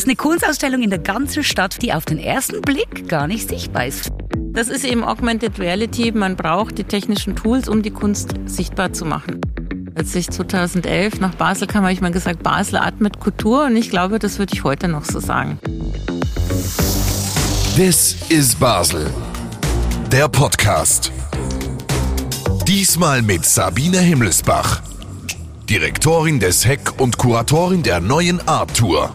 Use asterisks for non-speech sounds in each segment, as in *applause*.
ist eine Kunstausstellung in der ganzen Stadt, die auf den ersten Blick gar nicht sichtbar ist. Das ist eben Augmented Reality. Man braucht die technischen Tools, um die Kunst sichtbar zu machen. Als ich 2011 nach Basel kam, habe ich mal gesagt, Basel atmet Kultur und ich glaube, das würde ich heute noch so sagen. This is Basel. Der Podcast. Diesmal mit Sabine Himmelsbach, Direktorin des Heck und Kuratorin der neuen Art Tour.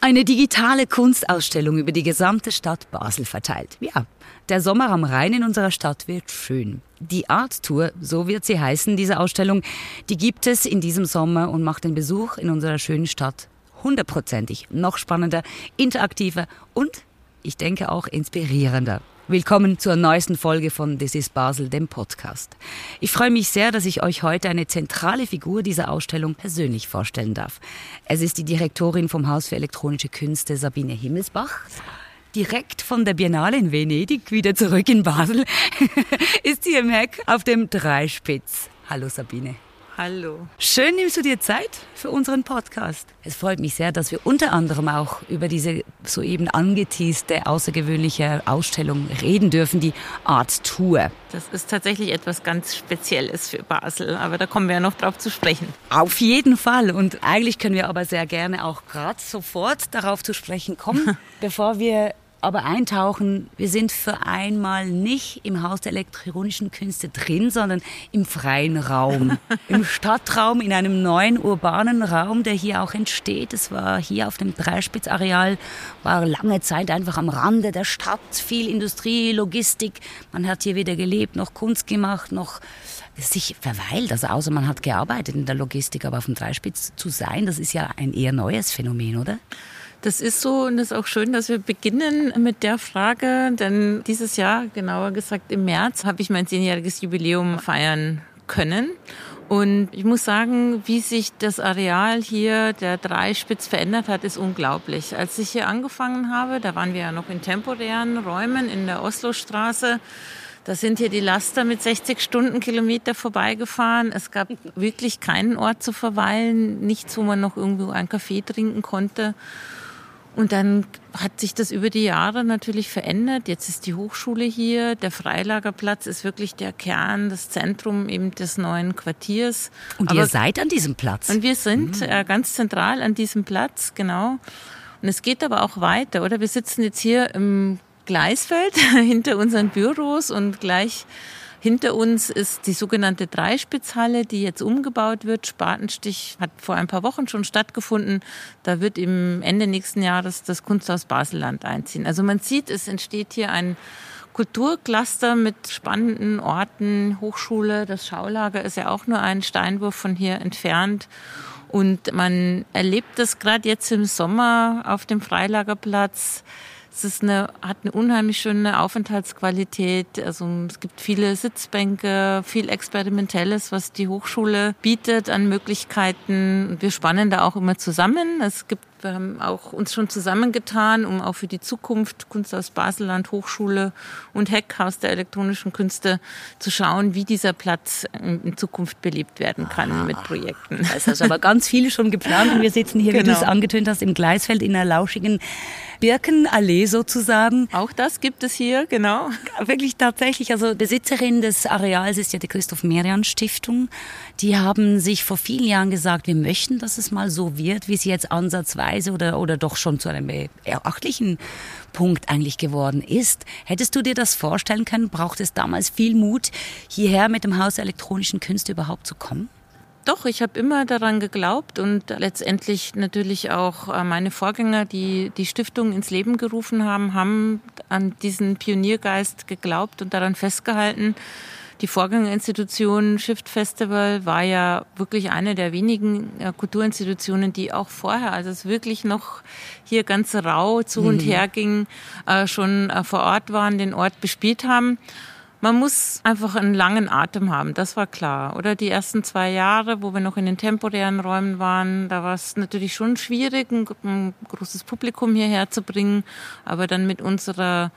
Eine digitale Kunstausstellung über die gesamte Stadt Basel verteilt. Ja, der Sommer am Rhein in unserer Stadt wird schön. Die Art Tour, so wird sie heißen, diese Ausstellung, die gibt es in diesem Sommer und macht den Besuch in unserer schönen Stadt hundertprozentig noch spannender, interaktiver und, ich denke, auch inspirierender. Willkommen zur neuesten Folge von This is Basel, dem Podcast. Ich freue mich sehr, dass ich euch heute eine zentrale Figur dieser Ausstellung persönlich vorstellen darf. Es ist die Direktorin vom Haus für elektronische Künste, Sabine Himmelsbach direkt von der Biennale in Venedig wieder zurück in Basel, *laughs* ist sie im Heck auf dem Dreispitz. Hallo Sabine. Hallo. Schön nimmst du dir Zeit für unseren Podcast. Es freut mich sehr, dass wir unter anderem auch über diese soeben angeteaste, außergewöhnliche Ausstellung reden dürfen, die Art Tour. Das ist tatsächlich etwas ganz Spezielles für Basel, aber da kommen wir ja noch drauf zu sprechen. Auf jeden Fall. Und eigentlich können wir aber sehr gerne auch gerade sofort darauf zu sprechen kommen, *laughs* bevor wir aber eintauchen, wir sind für einmal nicht im Haus der elektronischen Künste drin, sondern im freien Raum, *laughs* im Stadtraum, in einem neuen urbanen Raum, der hier auch entsteht. Es war hier auf dem Dreispitzareal, war lange Zeit einfach am Rande der Stadt, viel Industrie, Logistik. Man hat hier weder gelebt, noch Kunst gemacht, noch sich verweilt. Also außer man hat gearbeitet in der Logistik, aber auf dem Dreispitz zu sein, das ist ja ein eher neues Phänomen, oder? Das ist so und es ist auch schön, dass wir beginnen mit der Frage, denn dieses Jahr, genauer gesagt im März, habe ich mein zehnjähriges Jubiläum feiern können. Und ich muss sagen, wie sich das Areal hier der Dreispitz verändert hat, ist unglaublich. Als ich hier angefangen habe, da waren wir ja noch in temporären Räumen in der Oslostraße. Da sind hier die Laster mit 60 Stundenkilometer vorbeigefahren. Es gab wirklich keinen Ort zu verweilen, nichts, wo man noch irgendwo einen Kaffee trinken konnte. Und dann hat sich das über die Jahre natürlich verändert. Jetzt ist die Hochschule hier. Der Freilagerplatz ist wirklich der Kern, das Zentrum eben des neuen Quartiers. Und Aber, ihr seid an diesem Platz? Und wir sind mhm. ganz zentral an diesem Platz, genau. Und es geht aber auch weiter, oder? Wir sitzen jetzt hier im Gleisfeld *laughs* hinter unseren Büros und gleich hinter uns ist die sogenannte Dreispitzhalle, die jetzt umgebaut wird. Spatenstich hat vor ein paar Wochen schon stattgefunden. Da wird im Ende nächsten Jahres das Kunsthaus Baselland einziehen. Also man sieht, es entsteht hier ein Kulturcluster mit spannenden Orten, Hochschule, das Schaulager ist ja auch nur ein Steinwurf von hier entfernt. Und man erlebt das gerade jetzt im Sommer auf dem Freilagerplatz es ist eine, hat eine unheimlich schöne Aufenthaltsqualität. Also es gibt viele Sitzbänke, viel Experimentelles, was die Hochschule bietet an Möglichkeiten. Wir spannen da auch immer zusammen. Es gibt wir haben auch uns schon zusammengetan, um auch für die Zukunft Kunst aus Baselland, Hochschule und Heckhaus der elektronischen Künste zu schauen, wie dieser Platz in Zukunft belebt werden kann Aha. mit Projekten. Es ist aber ganz viele schon geplant und wir sitzen hier, genau. wie du es genau. angetönt hast, im Gleisfeld in einer lauschigen Birkenallee sozusagen. Auch das gibt es hier, genau. Wirklich tatsächlich. Also Besitzerin des Areals ist ja die Christoph Merian Stiftung. Die haben sich vor vielen Jahren gesagt, wir möchten, dass es mal so wird, wie es jetzt ansatzweise oder, oder doch schon zu einem erachtlichen Punkt eigentlich geworden ist. Hättest du dir das vorstellen können? Braucht es damals viel Mut, hierher mit dem Haus der elektronischen Künste überhaupt zu kommen? Doch, ich habe immer daran geglaubt und letztendlich natürlich auch äh, meine Vorgänger, die die Stiftung ins Leben gerufen haben, haben an diesen Pioniergeist geglaubt und daran festgehalten. Die Vorgängerinstitution Shift Festival war ja wirklich eine der wenigen äh, Kulturinstitutionen, die auch vorher, als es wirklich noch hier ganz rau zu und mhm. her ging, äh, schon äh, vor Ort waren, den Ort bespielt haben. Man muss einfach einen langen Atem haben, das war klar. Oder die ersten zwei Jahre, wo wir noch in den temporären Räumen waren, da war es natürlich schon schwierig, ein, ein großes Publikum hierher zu bringen. Aber dann mit unserer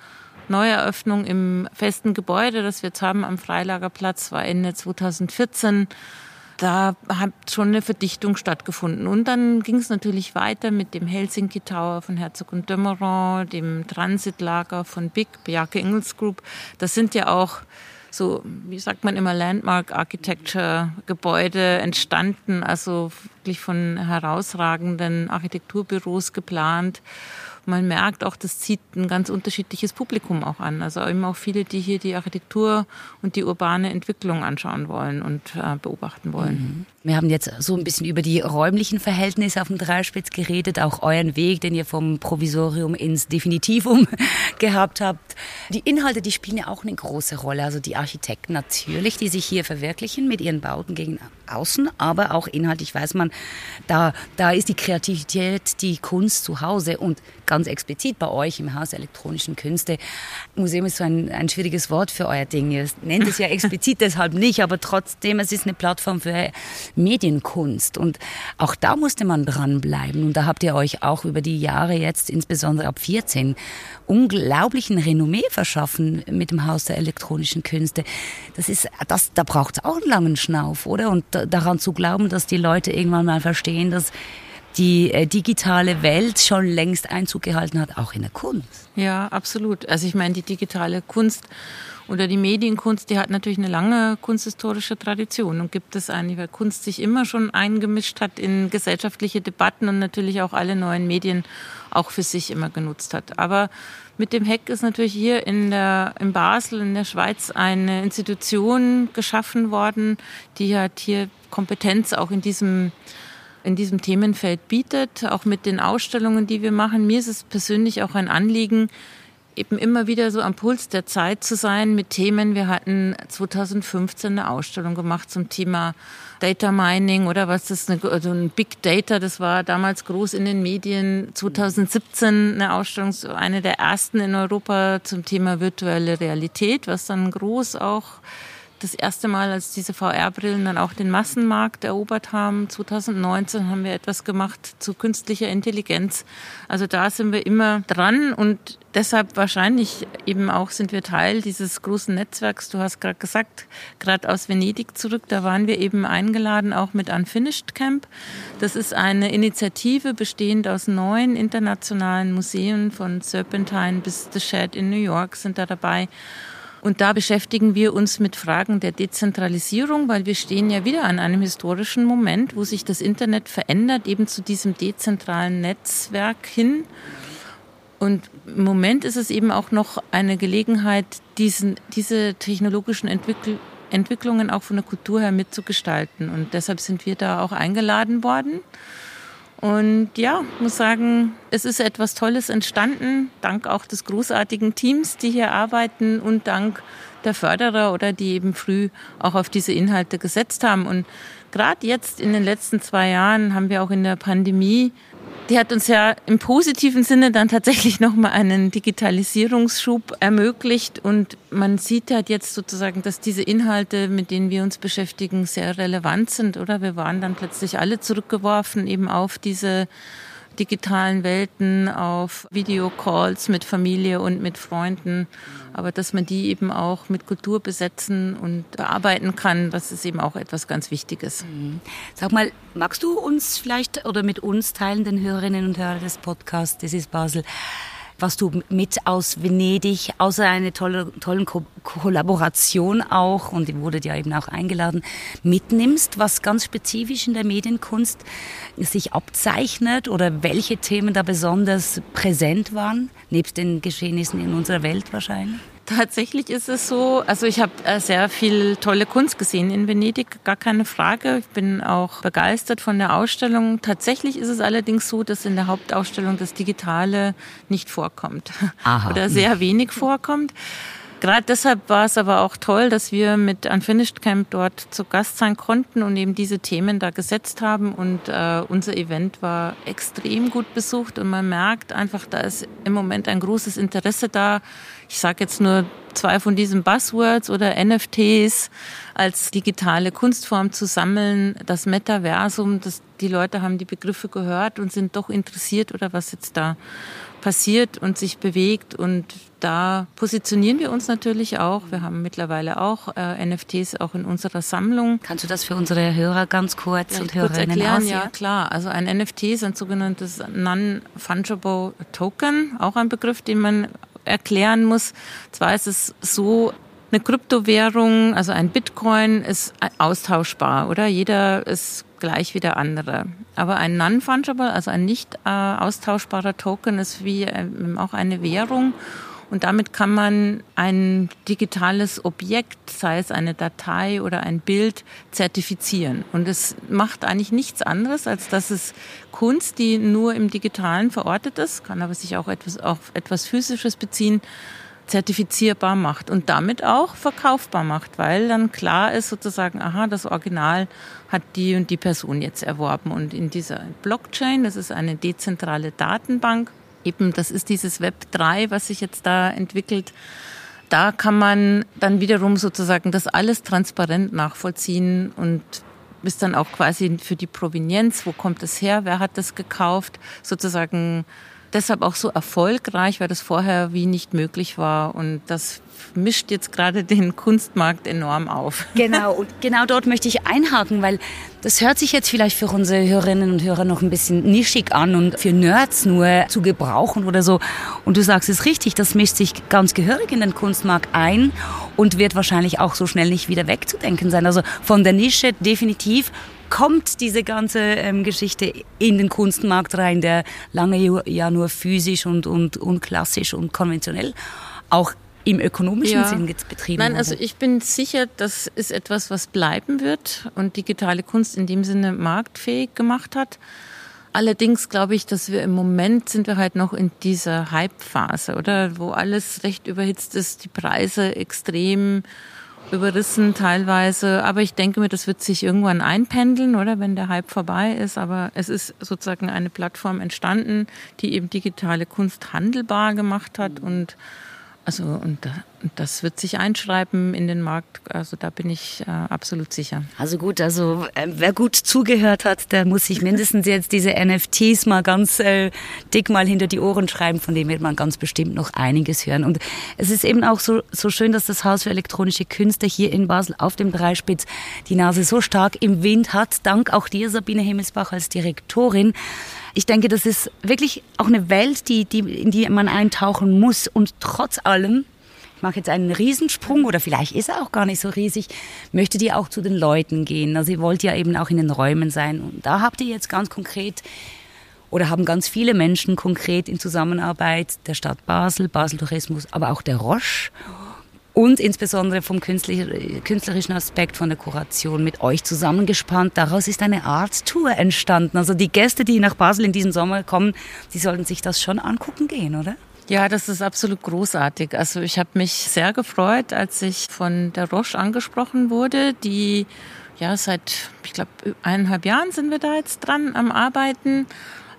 Neueröffnung im festen Gebäude, das wir jetzt haben am Freilagerplatz, war Ende 2014 da hat schon eine Verdichtung stattgefunden. Und dann ging es natürlich weiter mit dem Helsinki Tower von Herzog und Dömeron, dem Transitlager von Big, Bjarke Ingels Group. Das sind ja auch so, wie sagt man immer, Landmark Architecture Gebäude entstanden, also wirklich von herausragenden Architekturbüros geplant man merkt auch, das zieht ein ganz unterschiedliches Publikum auch an. Also eben auch viele, die hier die Architektur und die urbane Entwicklung anschauen wollen und äh, beobachten wollen. Mhm. Wir haben jetzt so ein bisschen über die räumlichen Verhältnisse auf dem Dreispitz geredet, auch euren Weg, den ihr vom Provisorium ins Definitivum *laughs* gehabt habt. Die Inhalte, die spielen ja auch eine große Rolle. Also die Architekten natürlich, die sich hier verwirklichen mit ihren Bauten gegen außen, aber auch inhaltlich weiß man, da, da ist die Kreativität, die Kunst zu Hause und ganz explizit bei euch im Haus der elektronischen Künste. Museum ist so ein, ein schwieriges Wort für euer Ding. Ihr nennt es ja *laughs* explizit deshalb nicht, aber trotzdem, es ist eine Plattform für Medienkunst. Und auch da musste man dranbleiben. Und da habt ihr euch auch über die Jahre jetzt, insbesondere ab 14, unglaublichen Renommee verschaffen mit dem Haus der elektronischen Künste. Das ist, das, da braucht es auch einen langen Schnauf, oder? Und daran zu glauben, dass die Leute irgendwann mal verstehen, dass die äh, digitale Welt schon längst Einzug gehalten hat, auch in der Kunst. Ja, absolut. Also ich meine, die digitale Kunst oder die Medienkunst, die hat natürlich eine lange kunsthistorische Tradition und gibt es eigentlich, weil Kunst sich immer schon eingemischt hat in gesellschaftliche Debatten und natürlich auch alle neuen Medien auch für sich immer genutzt hat. Aber mit dem Heck ist natürlich hier in, der, in Basel, in der Schweiz, eine Institution geschaffen worden, die hat hier Kompetenz auch in diesem in diesem Themenfeld bietet, auch mit den Ausstellungen, die wir machen. Mir ist es persönlich auch ein Anliegen, eben immer wieder so am Puls der Zeit zu sein mit Themen. Wir hatten 2015 eine Ausstellung gemacht zum Thema Data Mining oder was ist, also ein Big Data, das war damals groß in den Medien. 2017 eine Ausstellung, eine der ersten in Europa zum Thema virtuelle Realität, was dann groß auch das erste Mal, als diese VR-Brillen dann auch den Massenmarkt erobert haben. 2019 haben wir etwas gemacht zu künstlicher Intelligenz. Also da sind wir immer dran und deshalb wahrscheinlich eben auch sind wir Teil dieses großen Netzwerks. Du hast gerade gesagt, gerade aus Venedig zurück, da waren wir eben eingeladen auch mit Unfinished Camp. Das ist eine Initiative bestehend aus neun internationalen Museen von Serpentine bis The Shed in New York sind da dabei. Und da beschäftigen wir uns mit Fragen der Dezentralisierung, weil wir stehen ja wieder an einem historischen Moment, wo sich das Internet verändert, eben zu diesem dezentralen Netzwerk hin. Und im Moment ist es eben auch noch eine Gelegenheit, diesen, diese technologischen Entwicklungen Entwicklungen auch von der Kultur her mitzugestalten. Und deshalb sind wir da auch eingeladen worden. Und ja, muss sagen, es ist etwas Tolles entstanden, dank auch des großartigen Teams, die hier arbeiten und dank der Förderer oder die eben früh auch auf diese Inhalte gesetzt haben. Und gerade jetzt in den letzten zwei Jahren haben wir auch in der Pandemie die hat uns ja im positiven Sinne dann tatsächlich *laughs* nochmal einen Digitalisierungsschub ermöglicht. Und man sieht halt jetzt sozusagen, dass diese Inhalte, mit denen wir uns beschäftigen, sehr relevant sind, oder? Wir waren dann plötzlich alle zurückgeworfen eben auf diese digitalen Welten, auf Videocalls mit Familie und mit Freunden. Aber dass man die eben auch mit Kultur besetzen und bearbeiten kann, das ist eben auch etwas ganz Wichtiges. Mhm. Sag mal, magst du uns vielleicht oder mit uns teilen, den Hörerinnen und Hörern des Podcasts, das ist Basel, was du mit aus Venedig, außer einer tolle, tollen Ko Kollaboration auch, und ihr wurdet ja eben auch eingeladen, mitnimmst, was ganz spezifisch in der Medienkunst sich abzeichnet oder welche Themen da besonders präsent waren, nebst den Geschehnissen in unserer Welt wahrscheinlich? Tatsächlich ist es so, also ich habe äh, sehr viel tolle Kunst gesehen in Venedig, gar keine Frage. Ich bin auch begeistert von der Ausstellung. Tatsächlich ist es allerdings so, dass in der Hauptausstellung das Digitale nicht vorkommt Aha. oder sehr wenig vorkommt. gerade deshalb war es aber auch toll, dass wir mit Unfinished Camp dort zu Gast sein konnten und eben diese Themen da gesetzt haben. Und äh, unser Event war extrem gut besucht und man merkt einfach, da ist im Moment ein großes Interesse da. Ich sage jetzt nur zwei von diesen Buzzwords oder NFTs als digitale Kunstform zu sammeln, das Metaversum, das, die Leute haben die Begriffe gehört und sind doch interessiert oder was jetzt da passiert und sich bewegt. Und da positionieren wir uns natürlich auch. Wir haben mittlerweile auch äh, NFTs auch in unserer Sammlung. Kannst du das für unsere Hörer ganz kurz ja, und kurz Hörerinnen erklären? aussehen? Ja, klar. Also ein NFT ist ein sogenanntes Non-Fungible Token, auch ein Begriff, den man erklären muss. Zwar ist es so, eine Kryptowährung, also ein Bitcoin, ist austauschbar, oder? Jeder ist gleich wie der andere. Aber ein Non-Fungible, also ein nicht äh, austauschbarer Token, ist wie äh, auch eine Währung. Und damit kann man ein digitales Objekt, sei es eine Datei oder ein Bild, zertifizieren. Und es macht eigentlich nichts anderes, als dass es Kunst, die nur im Digitalen verortet ist, kann aber sich auch etwas auf etwas Physisches beziehen, zertifizierbar macht und damit auch verkaufbar macht, weil dann klar ist sozusagen, aha, das Original hat die und die Person jetzt erworben. Und in dieser Blockchain, das ist eine dezentrale Datenbank, eben das ist dieses Web 3, was sich jetzt da entwickelt, da kann man dann wiederum sozusagen das alles transparent nachvollziehen und ist dann auch quasi für die Provenienz, wo kommt es her, wer hat das gekauft, sozusagen deshalb auch so erfolgreich, weil das vorher wie nicht möglich war. Und das mischt jetzt gerade *laughs* den Kunstmarkt enorm auf. Genau, und genau dort möchte ich einhaken, weil das hört sich jetzt vielleicht für unsere Hörerinnen und Hörer noch ein bisschen nischig an und für Nerds nur zu gebrauchen oder so. Und du sagst es richtig, das mischt sich ganz gehörig in den Kunstmarkt ein und wird wahrscheinlich auch so schnell nicht wieder wegzudenken sein. Also von der Nische definitiv kommt diese ganze ähm, Geschichte in den Kunstmarkt rein, der lange ja nur physisch und, und, und klassisch und konventionell auch im ökonomischen Ja. Sinn jetzt betrieben Nein, wurde. also ich bin sicher, das ist etwas, was bleiben wird und digitale Kunst in dem Sinne marktfähig gemacht hat. Allerdings glaube ich, dass wir im Moment sind wir halt noch in dieser Hype-Phase, oder? Wo alles recht überhitzt ist, die Preise extrem überrissen teilweise. Aber ich denke mir, das wird sich irgendwann einpendeln, oder? Wenn der Hype vorbei ist. Aber es ist sozusagen eine Plattform entstanden, die eben digitale Kunst handelbar gemacht hat und also und das wird sich einschreiben in den Markt. Also da bin ich äh, absolut sicher. Also gut, also äh, wer gut zugehört hat, der muss sich mindestens jetzt diese NFTs mal ganz äh, dick mal hinter die Ohren schreiben, von dem wird man ganz bestimmt noch einiges hören. Und es ist eben auch so, so schön, dass das Haus für elektronische Künste hier in Basel auf dem Dreispitz die Nase so stark im Wind hat. Dank auch dir, Sabine Himmelsbach, als Direktorin. Ich denke, das ist wirklich auch eine Welt, die, die, in die man eintauchen muss. Und trotz allem mache jetzt einen Riesensprung oder vielleicht ist er auch gar nicht so riesig, möchtet ihr auch zu den Leuten gehen. Also ihr wollt ja eben auch in den Räumen sein. Und da habt ihr jetzt ganz konkret oder haben ganz viele Menschen konkret in Zusammenarbeit der Stadt Basel, Basel Tourismus, aber auch der Roche und insbesondere vom künstler- künstlerischen Aspekt von der Kuration mit euch zusammengespannt. Daraus ist eine Art Tour entstanden. Also die Gäste, die nach Basel in diesem Sommer kommen, die sollten sich das schon angucken gehen, oder? Ja, das ist absolut großartig. Also ich habe mich sehr gefreut, als ich von der Roche angesprochen wurde, die ja seit, ich glaube, eineinhalb Jahren sind wir da jetzt dran am Arbeiten,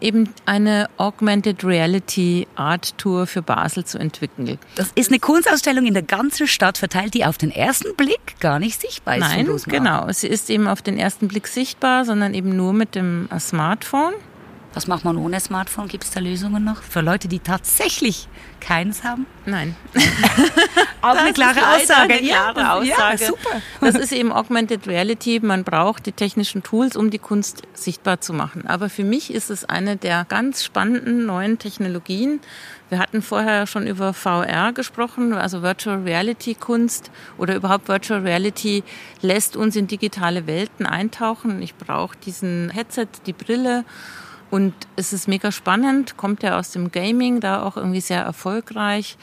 eben eine Augmented Reality Art Tour für Basel zu entwickeln. Das ist eine Kunstausstellung in der ganzen Stadt verteilt, die auf den ersten Blick gar nicht sichtbar ist. Nein, genau. Sie ist eben auf den ersten Blick sichtbar, sondern eben nur mit dem Smartphone. Was macht man ohne Smartphone? Gibt es da Lösungen noch? Für Leute, die tatsächlich keines haben? Nein. *laughs* Auch eine klare Aussage. Eine klare ja, Aussage. Ja, super. Das ist eben Augmented Reality. Man braucht die technischen Tools, um die Kunst sichtbar zu machen. Aber für mich ist es eine der ganz spannenden neuen Technologien. Wir hatten vorher schon über VR gesprochen, also Virtual Reality Kunst oder überhaupt Virtual Reality lässt uns in digitale Welten eintauchen. Ich brauche diesen Headset, die Brille und es ist mega spannend, kommt ja aus dem Gaming, da auch irgendwie sehr erfolgreich.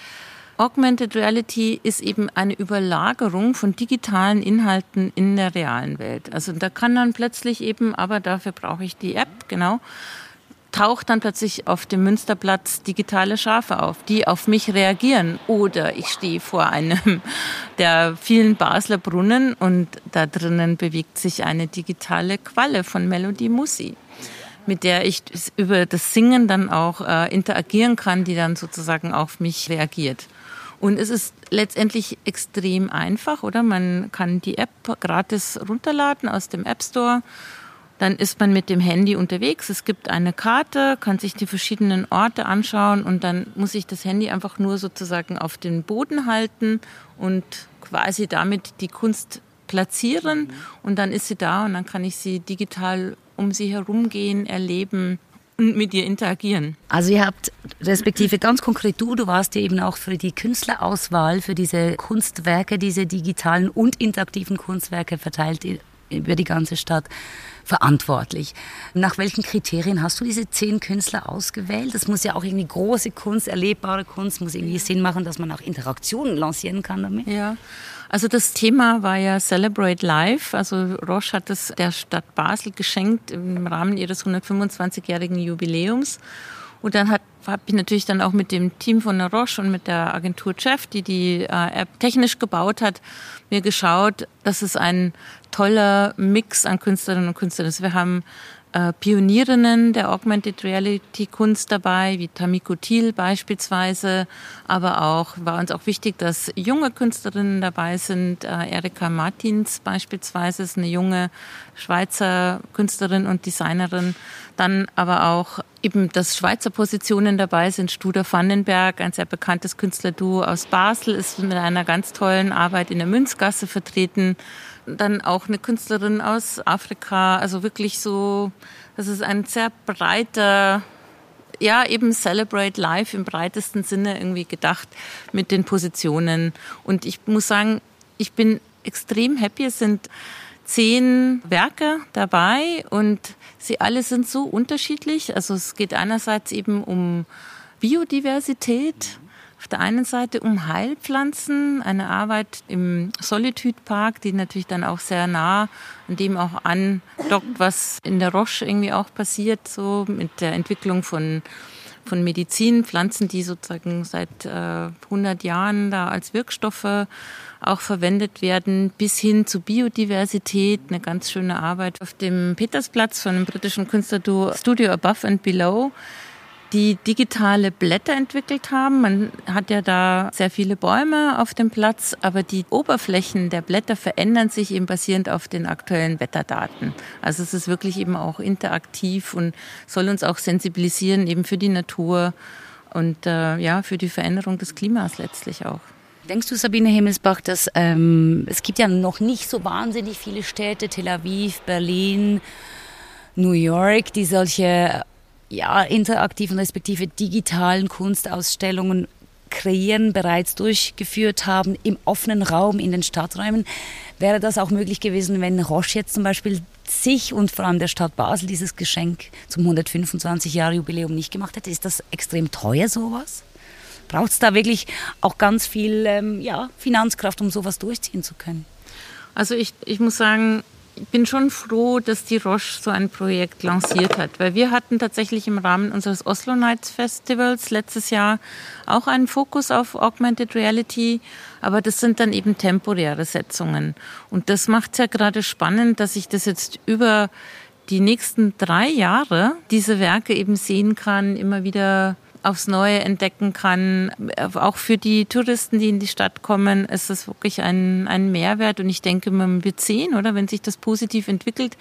Augmented Reality ist eben eine Überlagerung von digitalen Inhalten in der realen Welt. Also da kann dann plötzlich eben, aber dafür brauche ich die App, genau, taucht dann plötzlich auf dem Münsterplatz digitale Schafe auf, die auf mich reagieren. Oder ich stehe vor einem *laughs* der vielen Basler Brunnen und da drinnen bewegt sich eine digitale Qualle von Melodie Mussi mit der ich über das Singen dann auch äh, interagieren kann, die dann sozusagen auf mich reagiert. Und es ist letztendlich extrem einfach, oder? Man kann die App gratis runterladen aus dem App Store dann ist man mit dem Handy unterwegs. Es gibt eine Karte, kann sich die verschiedenen Orte anschauen und dann muss ich das Handy einfach nur sozusagen auf den Boden halten und quasi damit die Kunst platzieren und dann ist sie da und dann kann ich sie digital um sie herumgehen, erleben und mit ihr interagieren. Also ihr habt respektive ganz konkret du, du warst ja eben auch für die Künstlerauswahl, für diese Kunstwerke, diese digitalen und interaktiven Kunstwerke verteilt über die ganze Stadt verantwortlich. Nach welchen Kriterien hast du diese zehn Künstler ausgewählt? Das muss ja auch irgendwie große Kunst, erlebbare Kunst, muss irgendwie Sinn machen, dass man auch Interaktionen lancieren kann damit. Ja. Also das Thema war ja Celebrate Life. Also Roche hat es der Stadt Basel geschenkt im Rahmen ihres 125-jährigen Jubiläums. Und dann habe ich natürlich dann auch mit dem Team von der Roche und mit der Agentur Chef, die die äh, App technisch gebaut hat, mir geschaut, dass es ein toller Mix an Künstlerinnen und Künstlern ist. Wir haben äh, Pionierinnen der Augmented Reality Kunst dabei, wie Tamiko Thiel beispielsweise. Aber auch war uns auch wichtig, dass junge Künstlerinnen dabei sind. Äh, Erika Martins beispielsweise ist eine junge Schweizer Künstlerin und Designerin. Dann aber auch eben, dass Schweizer Positionen dabei sind. Studer Vandenberg, ein sehr bekanntes Künstlerduo aus Basel, ist mit einer ganz tollen Arbeit in der Münzgasse vertreten dann auch eine Künstlerin aus Afrika. Also wirklich so, das ist ein sehr breiter, ja, eben Celebrate Life im breitesten Sinne irgendwie gedacht mit den Positionen. Und ich muss sagen, ich bin extrem happy. Es sind zehn Werke dabei und sie alle sind so unterschiedlich. Also es geht einerseits eben um Biodiversität, auf der einen Seite um Heilpflanzen, eine Arbeit im Solitude Park, die natürlich dann auch sehr nah an dem auch andockt, was in der Roche irgendwie auch passiert, so mit der Entwicklung von von Medizin, Pflanzen, die sozusagen seit äh, 100 Jahren da als Wirkstoffe auch verwendet werden, bis hin zu Biodiversität, eine ganz schöne Arbeit auf dem Petersplatz von dem britischen Künstlerduo Studio Above and Below die digitale Blätter entwickelt haben. Man hat ja da sehr viele Bäume auf dem Platz, aber die Oberflächen der Blätter verändern sich eben basierend auf den aktuellen Wetterdaten. Also es ist wirklich eben auch interaktiv und soll uns auch sensibilisieren eben für die Natur und äh, ja für die Veränderung des Klimas letztlich auch. Denkst du, Sabine Himmelsbach, dass ähm, es gibt ja noch nicht so wahnsinnig viele Städte, Tel Aviv, Berlin, New York, die solche ja, interaktiven respektive digitalen Kunstausstellungen kreieren, bereits durchgeführt haben im offenen Raum, in den Stadträumen. Wäre das auch möglich gewesen, wenn Roche jetzt zum Beispiel sich und vor allem der Stadt Basel dieses Geschenk zum 125 Jahre Jubiläum nicht gemacht hätte? Ist das extrem teuer, sowas? Braucht es da wirklich auch ganz viel ähm, ja, Finanzkraft, um sowas durchziehen zu können? Also ich, ich muss sagen, bin schon froh, dass die Roche so ein Projekt lanciert hat, weil wir hatten tatsächlich im Rahmen unseres Oslo Nights Festivals letztes Jahr auch einen Fokus auf Augmented Reality, aber das sind dann eben temporäre Setzungen. Und das macht es ja gerade spannend, dass ich das jetzt über die nächsten drei Jahre diese Werke eben sehen kann, immer wieder aufs Neue entdecken kann. Auch für die Touristen, die in die Stadt kommen, ist das wirklich ein, ein Mehrwert. Und ich denke, man wird sehen, oder wenn sich das positiv entwickelt,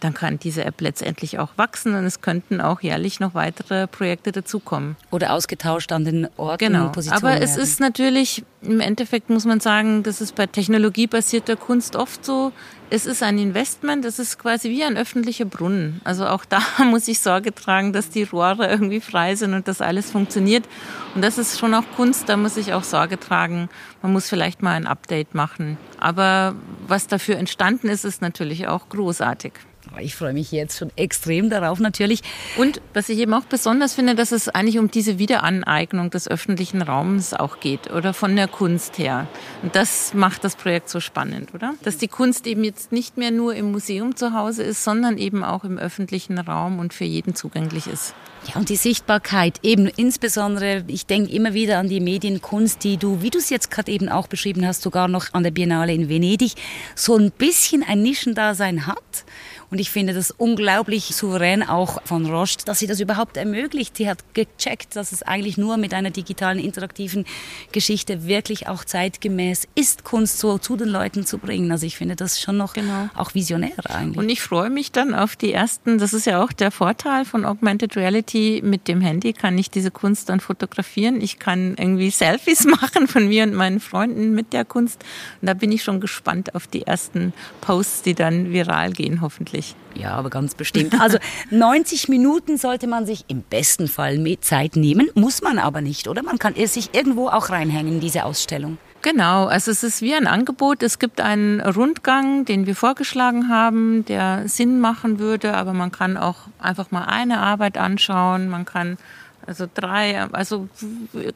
dann kann diese App letztendlich auch wachsen und es könnten auch jährlich noch weitere Projekte dazukommen. Oder ausgetauscht an den Orten genau. und Positionen. Aber es werden. ist natürlich, im Endeffekt muss man sagen, das ist bei technologiebasierter Kunst oft so, es ist ein Investment, es ist quasi wie ein öffentlicher Brunnen. Also auch *laughs* da muss ich Sorge tragen, dass die Rohre irgendwie frei sind und dass alles funktioniert. Und das ist schon auch Kunst, da muss ich auch Sorge tragen. Man muss vielleicht mal ein Update machen. Aber was dafür entstanden ist, ist natürlich auch großartig. Ich freue mich jetzt schon extrem darauf natürlich. Und was ich eben auch besonders finde, dass es eigentlich um diese Wiederaneignung des öffentlichen Raums auch geht oder von der Kunst her. Und das macht das Projekt so spannend, oder? Dass die Kunst eben jetzt nicht mehr nur im Museum zu Hause ist, sondern eben auch im öffentlichen Raum und für jeden zugänglich ist. Ja, und die Sichtbarkeit eben insbesondere, ich denke immer wieder an die Medienkunst, die du, wie du es jetzt gerade eben auch beschrieben hast, sogar noch an der Biennale in Venedig, so ein bisschen ein Nischendasein hat und ich finde das unglaublich souverän auch von Roche, dass sie das überhaupt ermöglicht. Sie hat gecheckt, dass es eigentlich nur mit einer digitalen, interaktiven Geschichte wirklich auch zeitgemäß ist, Kunst so zu den Leuten zu bringen. Also ich finde das schon noch genau. auch visionär eigentlich. Und ich freue mich dann auf die ersten, das ist ja auch der Vorteil von Augmented Reality. Mit dem Handy kann ich diese Kunst dann fotografieren. Ich kann irgendwie Selfies *laughs* machen von mir und meinen Freunden mit der Kunst. Und da bin ich schon gespannt auf die ersten Posts, die dann viral gehen, hoffentlich natürlich. Ja, aber ganz bestimmt. Also *laughs* 90 Minuten sollte man sich im besten Fall mit Zeit nehmen, muss man aber nicht, oder? Man kann es sich irgendwo auch reinhängen in diese Ausstellung. Genau, also es ist wie ein Angebot. Es gibt einen Rundgang, den wir vorgeschlagen haben, der Sinn machen würde, aber man kann auch einfach mal eine Arbeit anschauen, man kann also drei, also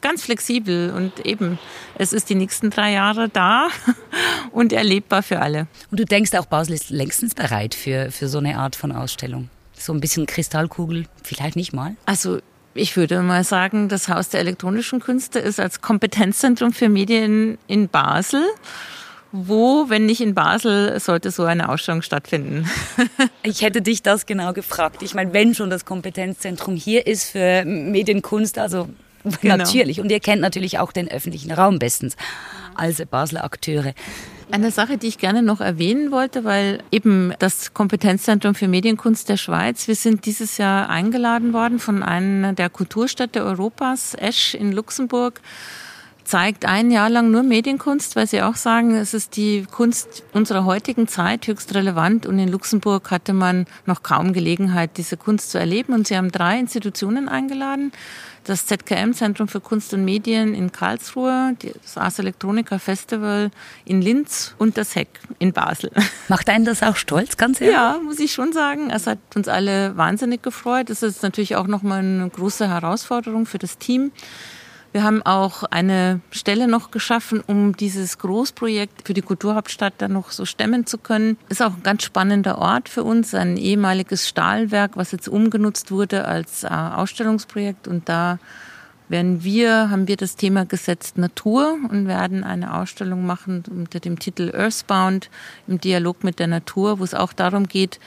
ganz flexibel und eben, es ist die nächsten drei Jahre da *laughs* und erlebbar für alle. Und du denkst auch, Basel ist längstens bereit für, für so eine Art von Ausstellung? So ein bisschen Kristallkugel, vielleicht nicht mal? Also ich würde mal sagen, das Haus der elektronischen Künste ist als Kompetenzzentrum für Medien in Basel wo, wenn nicht in Basel, sollte so eine Ausstellung stattfinden? *laughs* ich hätte dich das genau gefragt. Ich meine, wenn schon das Kompetenzzentrum hier ist für Medienkunst, also genau. natürlich. Und ihr kennt natürlich auch den öffentlichen Raum bestens als Basler Akteure. Eine Sache, die ich gerne noch erwähnen wollte, weil eben das Kompetenzzentrum für Medienkunst der Schweiz, wir sind dieses Jahr eingeladen worden von einer der Kulturstädte Europas, Esch in Luxemburg, zeigt ein Jahr lang nur Medienkunst, weil sie auch sagen, es ist die Kunst unserer heutigen Zeit höchst relevant und in Luxemburg hatte man noch kaum Gelegenheit, diese Kunst zu erleben und sie haben drei Institutionen eingeladen. Das ZKM Zentrum für Kunst und Medien in Karlsruhe, das Ars Electronica Festival in Linz und das Heck in Basel. *laughs* Macht einen das auch stolz, ganz ehrlich? Ja, muss ich schon sagen. Es hat uns alle wahnsinnig gefreut. Es ist natürlich auch nochmal eine große Herausforderung für das Team. Wir haben auch eine Stelle noch geschaffen, um dieses Großprojekt für die Kulturhauptstadt dann noch so stemmen zu können. Ist auch ein ganz spannender Ort für uns, ein ehemaliges Stahlwerk, was jetzt umgenutzt wurde als äh, Ausstellungsprojekt und da werden wir, haben wir das Thema gesetzt Natur und werden eine Ausstellung machen unter dem Titel Earthbound im Dialog mit der Natur, wo es auch darum geht,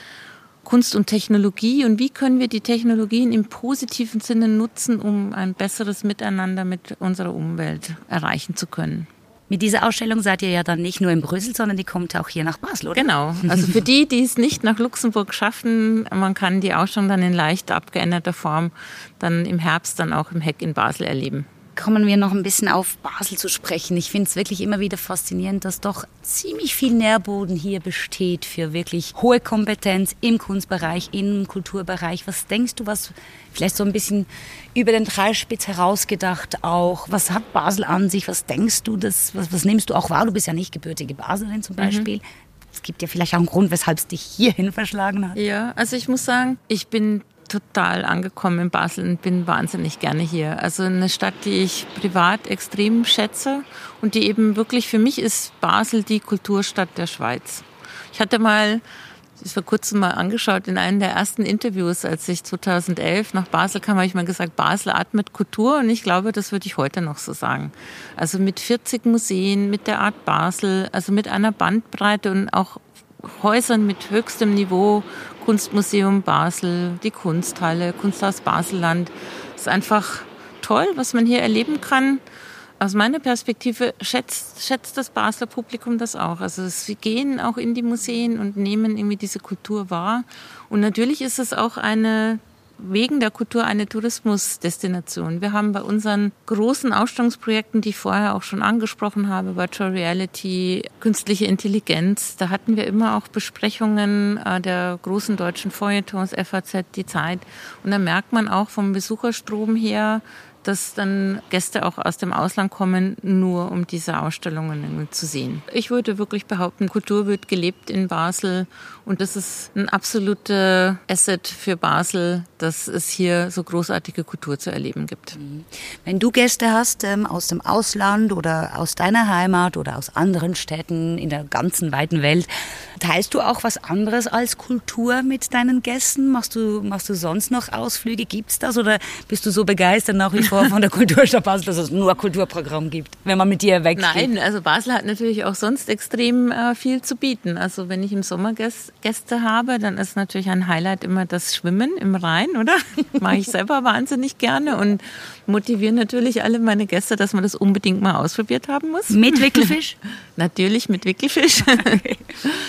Kunst und Technologie und wie können wir die Technologien im positiven Sinne nutzen, um ein besseres Miteinander mit unserer Umwelt erreichen zu können. Mit dieser Ausstellung seid ihr ja dann nicht nur in Brüssel, sondern die kommt auch hier nach Basel, oder? Genau. Also für die, die es nicht nach Luxemburg schaffen, man kann die Ausstellung dann in leicht abgeänderter Form dann im Herbst dann auch im Heck in Basel erleben kommen wir noch ein bisschen auf Basel zu sprechen. Ich finde es wirklich immer wieder faszinierend, dass doch ziemlich viel Nährboden hier besteht für wirklich hohe Kompetenz im Kunstbereich, im Kulturbereich. Was denkst du, was vielleicht so ein bisschen über den Dreispitz herausgedacht auch? Was hat Basel an sich? Was denkst du, das, was, was nimmst du auch wahr? Du bist ja nicht gebürtige Baslerin zum mhm. Beispiel. Mhm. Es gibt ja vielleicht auch einen Grund, weshalb es dich hierhin verschlagen hat. Ja, also ich muss sagen, ich bin total angekommen in Basel und bin wahnsinnig gerne hier. Also eine Stadt, die ich privat extrem schätze und die eben wirklich für mich ist Basel die Kulturstadt der Schweiz. Ich hatte mal das vor kurzem mal angeschaut in einem der ersten Interviews, als ich 2011 nach Basel kam, habe ich mal gesagt, Basel atmet Kultur und ich glaube, das würde ich heute noch so sagen. Also mit 40 Museen, mit der Art Basel, also mit einer Bandbreite und auch Häusern mit höchstem Niveau, Kunstmuseum Basel, die Kunsthalle, Kunsthaus Baselland. Es ist einfach toll, was man hier erleben kann. Aus meiner Perspektive schätzt, schätzt das Basler Publikum das auch. Also sie gehen auch in die Museen und nehmen irgendwie diese Kultur wahr. Und natürlich ist es auch eine wegen der Kultur eine Tourismusdestination. Wir haben bei unseren großen Ausstellungsprojekten, die ich vorher auch schon angesprochen habe, Virtual Reality, künstliche Intelligenz, da hatten wir immer auch Besprechungen äh, der großen deutschen Feuilletons, FAZ, die Zeit. Und da merkt man auch vom Besucherstrom her, dass dann Gäste auch aus dem Ausland kommen, nur um diese Ausstellungen zu sehen. Ich würde wirklich behaupten, Kultur wird gelebt in Basel und das ist ein absoluter Asset für Basel, dass es hier so großartige Kultur zu erleben gibt. Mhm. Wenn du Gäste hast ähm, aus dem Ausland oder aus deiner Heimat oder aus anderen Städten in der ganzen weiten Welt, teilst du auch was anderes als Kultur mit deinen Gästen? Machst du, machst du sonst noch Ausflüge? Gibt's das oder bist du so begeistert nach wie vor von der Kulturstadt Basel, dass es nur Kulturprogramm gibt, wenn man mit dir weggeht? Nein, also Basel hat natürlich auch sonst extrem äh, viel zu bieten. Also wenn ich im Sommer Gäste habe, dann ist natürlich ein Highlight immer das Schwimmen im Rhein, oder? *laughs* Mache ich selber wahnsinnig gerne und motiviere natürlich alle meine Gäste, dass man das unbedingt mal ausprobiert haben muss. Mit Wickelfisch? *laughs* natürlich mit Wickelfisch. *laughs* Okay.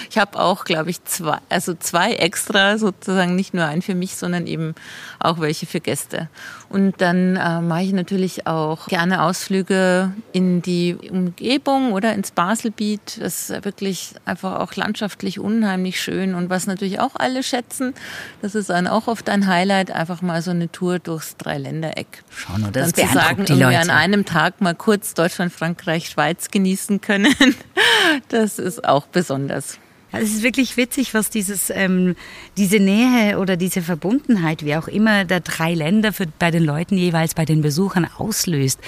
Ich habe auch, glaube ich, zwei, also zwei extra sozusagen, nicht nur ein für mich, sondern eben auch welche für Gäste. Und dann äh, mache ich natürlich auch gerne Ausflüge in die Umgebung oder ins Baselbiet. Das ist wirklich einfach auch landschaftlich unheimlich schön und was natürlich auch alle schätzen. Das ist dann auch oft ein Highlight, einfach mal so eine Tour durchs Dreiländereck. Schau nur, das dann zu sagen, die Leute. an einem Tag mal kurz Deutschland, Frankreich, Schweiz genießen können, *laughs* das ist auch besonders. Ja, es ist wirklich witzig, was dieses, ähm, diese Nähe oder diese Verbundenheit, wie auch immer, der drei Länder für, bei den Leuten jeweils, bei den Besuchern auslöst.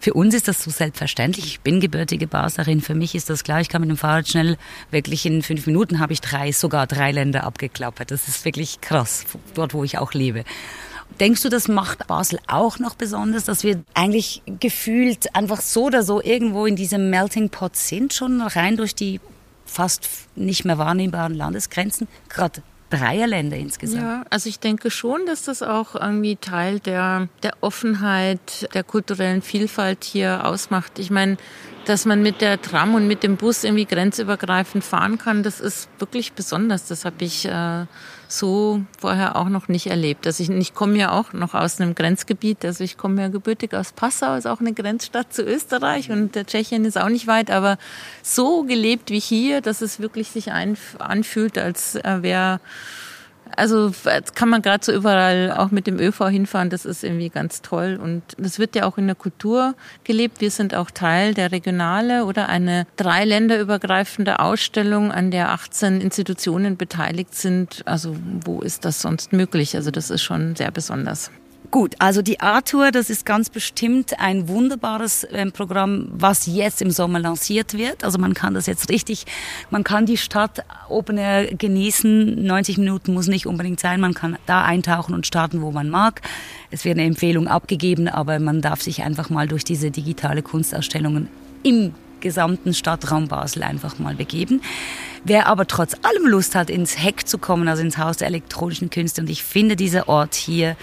Für uns ist das so selbstverständlich. Ich bin gebürtige Baslerin. Für mich ist das klar. Ich kann mit dem Fahrrad schnell, wirklich in fünf Minuten habe ich drei, sogar drei Länder abgeklappert. Das ist wirklich krass, dort wo ich auch lebe. Denkst du, das macht Basel auch noch besonders, dass wir eigentlich gefühlt einfach so oder so irgendwo in diesem Melting Pot sind, schon rein durch die fast nicht mehr wahrnehmbaren Landesgrenzen, gerade Dreierländer insgesamt. Ja, also ich denke schon, dass das auch irgendwie Teil der, der Offenheit, der kulturellen Vielfalt hier ausmacht. Ich meine, dass man mit der Tram und mit dem Bus irgendwie grenzübergreifend fahren kann, das ist wirklich besonders. Das habe ich äh, so vorher auch noch nicht erlebt. Also ich, ich komme ja auch noch aus einem Grenzgebiet, also ich komme ja gebürtig aus Passau, ist auch eine Grenzstadt zu Österreich und der Tschechien ist auch nicht weit, aber so gelebt wie hier, dass es wirklich sich anfühlt, als äh, wäre also jetzt kann man gerade so überall auch mit dem ÖV hinfahren, das ist irgendwie ganz toll. Und das wird ja auch in der Kultur gelebt. Wir sind auch Teil der Regionale oder eine drei länderübergreifende Ausstellung, an der 18 Institutionen beteiligt sind. Also wo ist das sonst möglich? Also das ist schon sehr besonders. Gut, also die Art-Tour, das ist ganz bestimmt ein wunderbares äh, Programm, was jetzt im Sommer lanciert wird. Also man kann das jetzt richtig, man kann die Stadt Open Air genießen. 90 Minuten muss nicht unbedingt sein. Man kann da eintauchen und starten, wo man mag. Es wird eine Empfehlung abgegeben, aber man darf sich einfach mal durch diese digitale Kunstausstellungen im gesamten Stadtraum Basel einfach mal begeben. Wer aber trotz allem Lust hat, ins Heck zu kommen, also ins Haus der elektronischen Künste, und ich finde dieser Ort hier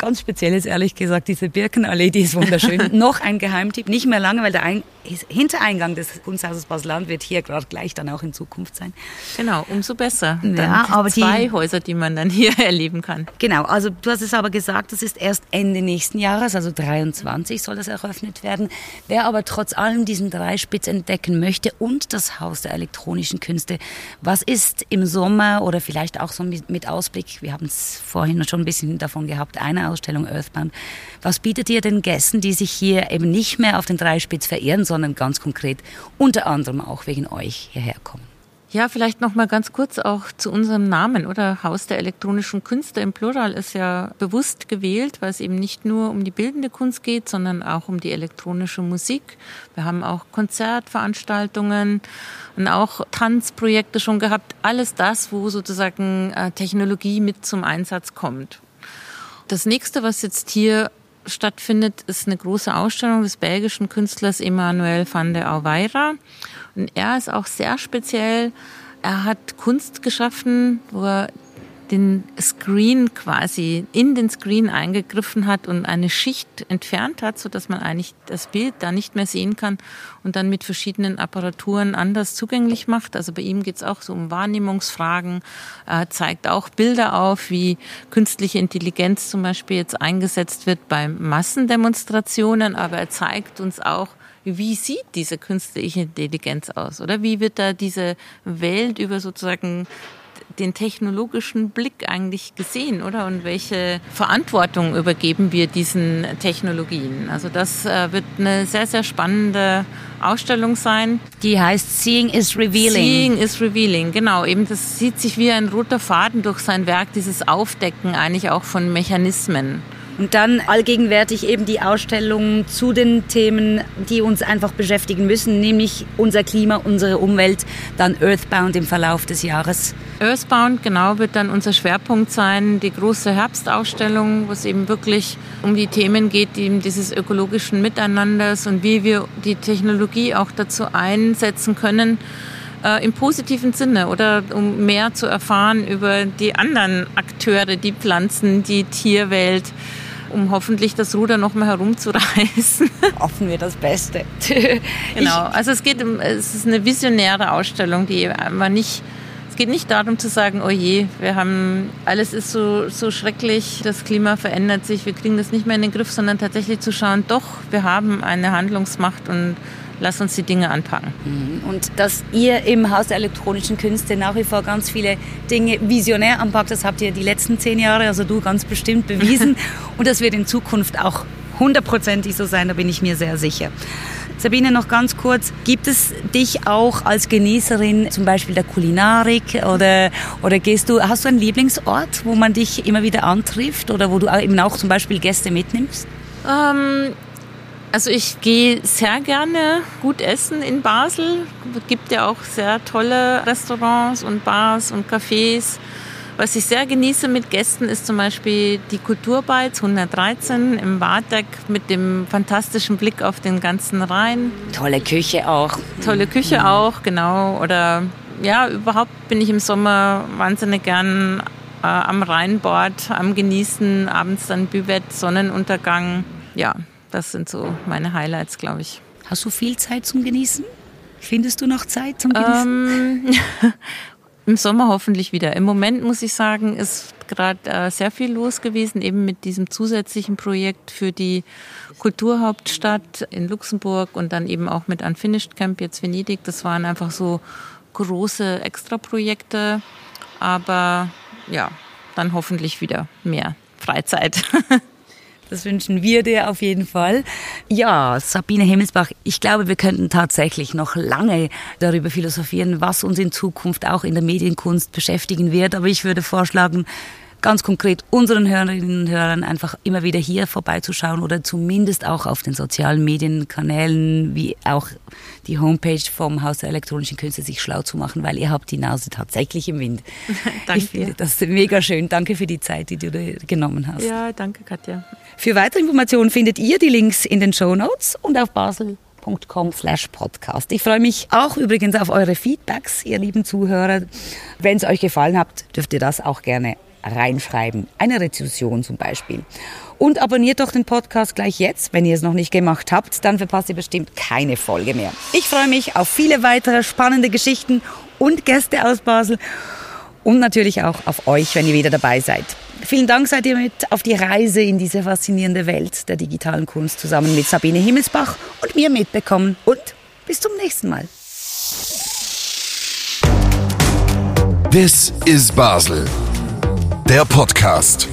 ganz speziell ist ehrlich gesagt diese Birkenallee, die ist wunderschön. *laughs* Noch ein Geheimtipp, nicht mehr lange, weil der ein Hintereingang des Kunsthauses Basel wird hier gerade gleich dann auch in Zukunft sein. Genau, umso besser. Dann ja, aber zwei die, Häuser, die man dann hier *laughs* erleben kann. Genau, also du hast es aber gesagt, das ist erst Ende nächsten Jahres, also 23 soll das eröffnet werden. Wer aber trotz allem diesen Dreispitz entdecken möchte und das Haus der elektronischen Künste, was ist im Sommer oder vielleicht auch so mit Ausblick, wir haben es vorhin schon ein bisschen davon gehabt, eine Ausstellung Earthbound. Was bietet ihr den Gästen, die sich hier eben nicht mehr auf den Dreispitz verehren, sondern ganz konkret unter anderem auch wegen euch hierher kommen? Ja, vielleicht noch mal ganz kurz auch zu unserem Namen oder Haus der elektronischen Künste im Plural ist ja bewusst gewählt, weil es eben nicht nur um die bildende Kunst geht, sondern auch um die elektronische Musik. Wir haben auch Konzertveranstaltungen und auch Tanzprojekte schon gehabt. Alles das, wo sozusagen äh, Technologie mit zum Einsatz kommt. Das nächste, was jetzt hier stattfindet, ist eine große Ausstellung des belgischen Künstlers Emmanuel van der Auweira. Und er ist auch sehr speziell. Er hat Kunst geschaffen, wo er den Screen quasi in den Screen eingegriffen hat und eine Schicht entfernt hat, so dass man eigentlich das Bild da nicht mehr sehen kann und dann mit verschiedenen Apparaturen anders zugänglich macht. Also bei ihm geht es auch so um Wahrnehmungsfragen, äh, zeigt auch Bilder auf, wie künstliche Intelligenz zum Beispiel jetzt eingesetzt wird bei Massendemonstrationen, aber er zeigt uns auch, wie sieht diese künstliche Intelligenz aus? Oder wie wird da diese Welt über sozusagen den technologischen Blick eigentlich gesehen, oder? Und welche Verantwortung übergeben wir diesen Technologien? Also das äh, wird eine sehr, sehr spannende Ausstellung sein. Die heißt Seeing is Revealing. Seeing is Revealing, genau. Eben das sieht sich wie ein roter Faden durch sein Werk, dieses Aufdecken eigentlich auch von Mechanismen. Und dann allgegenwärtig eben die Ausstellung zu den Themen, die uns einfach beschäftigen müssen, nämlich unser Klima, unsere Umwelt, dann Earthbound im Verlauf des Jahres. Earthbound, genau, wird dann unser Schwerpunkt sein, die große Herbstausstellung, wo es eben wirklich um die Themen geht, die dieses ökologischen Miteinanders und wie wir die Technologie auch dazu einsetzen können, äh, im positiven Sinne oder um mehr zu erfahren über die anderen Akteure, die Pflanzen, die Tierwelt, um hoffentlich das Ruder noch mal herumzureißen. *laughs* Hoffen wir das Beste. *laughs* genau, also es geht um, es ist eine visionäre Ausstellung, die einfach nicht es geht nicht darum zu sagen, oh je, wir haben, alles ist so, so schrecklich, das Klima verändert sich, wir kriegen das nicht mehr in den Griff, sondern tatsächlich zu schauen, doch, wir haben eine Handlungsmacht und lass uns die Dinge anpacken. Mhm. Und dass ihr im Haus der elektronischen Künste nach wie vor ganz viele Dinge visionär anpackt, das habt ihr die letzten zehn Jahre, also du ganz bestimmt bewiesen. *laughs* Und das wird in Zukunft auch hundertprozentig so sein, da bin ich mir sehr sicher. Sabine, noch ganz kurz, gibt es dich auch als Genießerin zum Beispiel der Kulinarik oder, oder gehst du, hast du einen Lieblingsort, wo man dich immer wieder antrifft oder wo du eben auch zum Beispiel Gäste mitnimmst? Ähm, also ich gehe sehr gerne gut essen in Basel. Es gibt ja auch sehr tolle Restaurants und Bars und Cafés. Was ich sehr genieße mit Gästen ist zum Beispiel die Kulturbeiz 113 im Warteck mit dem fantastischen Blick auf den ganzen Rhein. Tolle Küche auch. Tolle Küche mhm. auch, genau. Oder ja, überhaupt bin ich im Sommer wahnsinnig gern äh, am Rheinbord, am Genießen, abends dann Büvet, Sonnenuntergang. Ja, das sind so meine Highlights, glaube ich. Hast du viel Zeit zum Genießen? Findest du noch Zeit zum Genießen? Ähm, *laughs* Im Sommer hoffentlich wieder. Im Moment muss ich sagen, ist gerade äh, sehr viel los gewesen, eben mit diesem zusätzlichen Projekt für die Kulturhauptstadt in Luxemburg und dann eben auch mit Unfinished Camp jetzt Venedig. Das waren einfach so große Extraprojekte. Aber ja, dann hoffentlich wieder mehr Freizeit. *laughs* Das wünschen wir dir auf jeden Fall. Ja, Sabine Himmelsbach, ich glaube, wir könnten tatsächlich noch lange darüber philosophieren, was uns in Zukunft auch in der Medienkunst beschäftigen wird. Aber ich würde vorschlagen, ganz konkret unseren Hörerinnen und Hörern einfach immer wieder hier vorbeizuschauen oder zumindest auch auf den sozialen Medienkanälen wie auch die Homepage vom Haus der elektronischen Künste sich schlau zu machen, weil ihr habt die Nase tatsächlich im Wind. *laughs* danke. Ich finde das mega schön. Danke für die Zeit, die du dir genommen hast. Ja, danke Katja. Für weitere Informationen findet ihr die Links in den Show Notes und auf Basel podcast. Ich freue mich auch übrigens auf eure Feedbacks, ihr lieben Zuhörer. Wenn es euch gefallen hat, dürft ihr das auch gerne reinschreiben. Eine Rezension zum Beispiel. Und abonniert doch den Podcast gleich jetzt, wenn ihr es noch nicht gemacht habt. Dann verpasst ihr bestimmt keine Folge mehr. Ich freue mich auf viele weitere spannende Geschichten und Gäste aus Basel. Und natürlich auch auf euch, wenn ihr wieder dabei seid. Vielen Dank seid ihr mit auf die Reise in diese faszinierende Welt der digitalen Kunst zusammen mit Sabine Himmelsbach und mir mitbekommen. Und bis zum nächsten Mal. This is Basel der Podcast.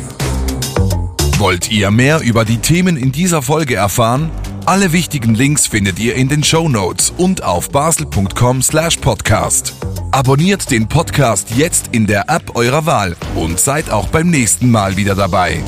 Wollt ihr mehr über die Themen in dieser Folge erfahren? Alle wichtigen Links findet ihr in den Show Notes und auf basel.com/podcast. Abonniert den Podcast jetzt in der App eurer Wahl und seid auch beim nächsten Mal wieder dabei.